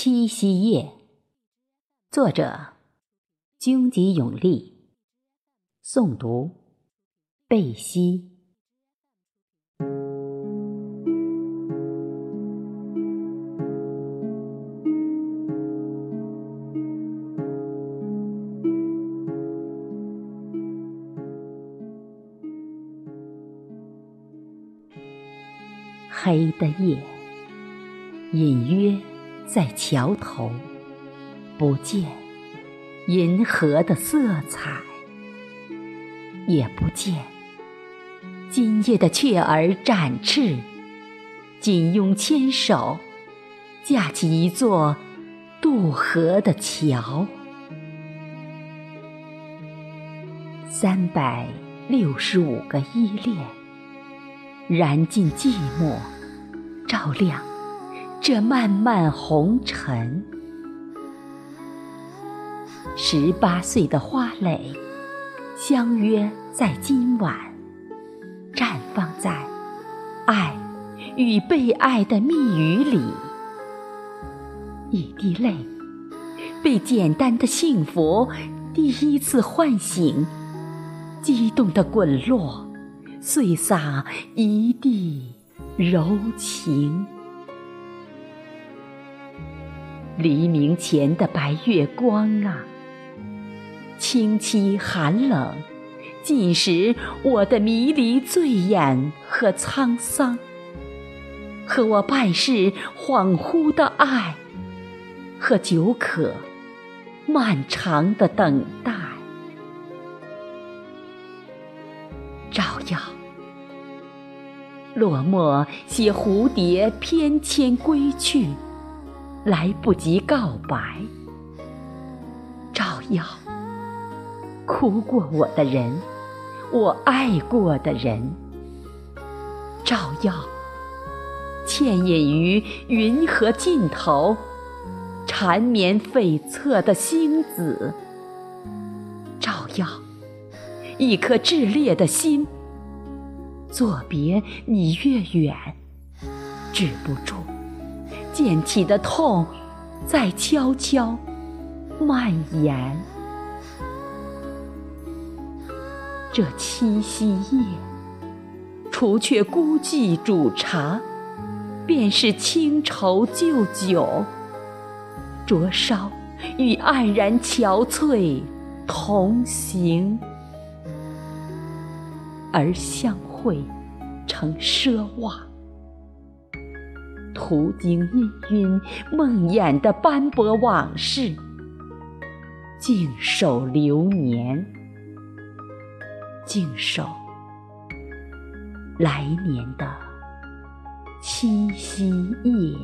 七夕夜，作者：军吉永利，诵读：贝西。黑的夜，隐约在桥头，不见银河的色彩，也不见今夜的雀儿展翅，紧拥牵手，架起一座渡河的桥。三百六十五个依恋，燃尽寂寞，照亮这漫漫红尘。十八岁的花蕾，相约在今晚，绽放在爱与被爱的蜜语里。一滴泪，被简单的幸福第一次唤醒。激动的滚落，碎洒一地柔情。黎明前的白月光啊，清凄寒冷，浸湿我的迷离醉眼和沧桑，和我半世恍惚的爱，和久可漫长的等待。照耀，落寞携蝴蝶翩跹归去，来不及告白。照耀，哭过我的人，我爱过的人。照耀，倩影于云河尽头，缠绵悱恻的星子。照耀。一颗炽烈的心，作别你越远，止不住溅起的痛，在悄悄蔓延。这七夕夜，除却孤寂煮茶，便是清愁旧酒，灼烧与黯然憔悴同行。而相会成奢望，途经氤氲梦魇的斑驳往事，静守流年，静守来年的七夕夜。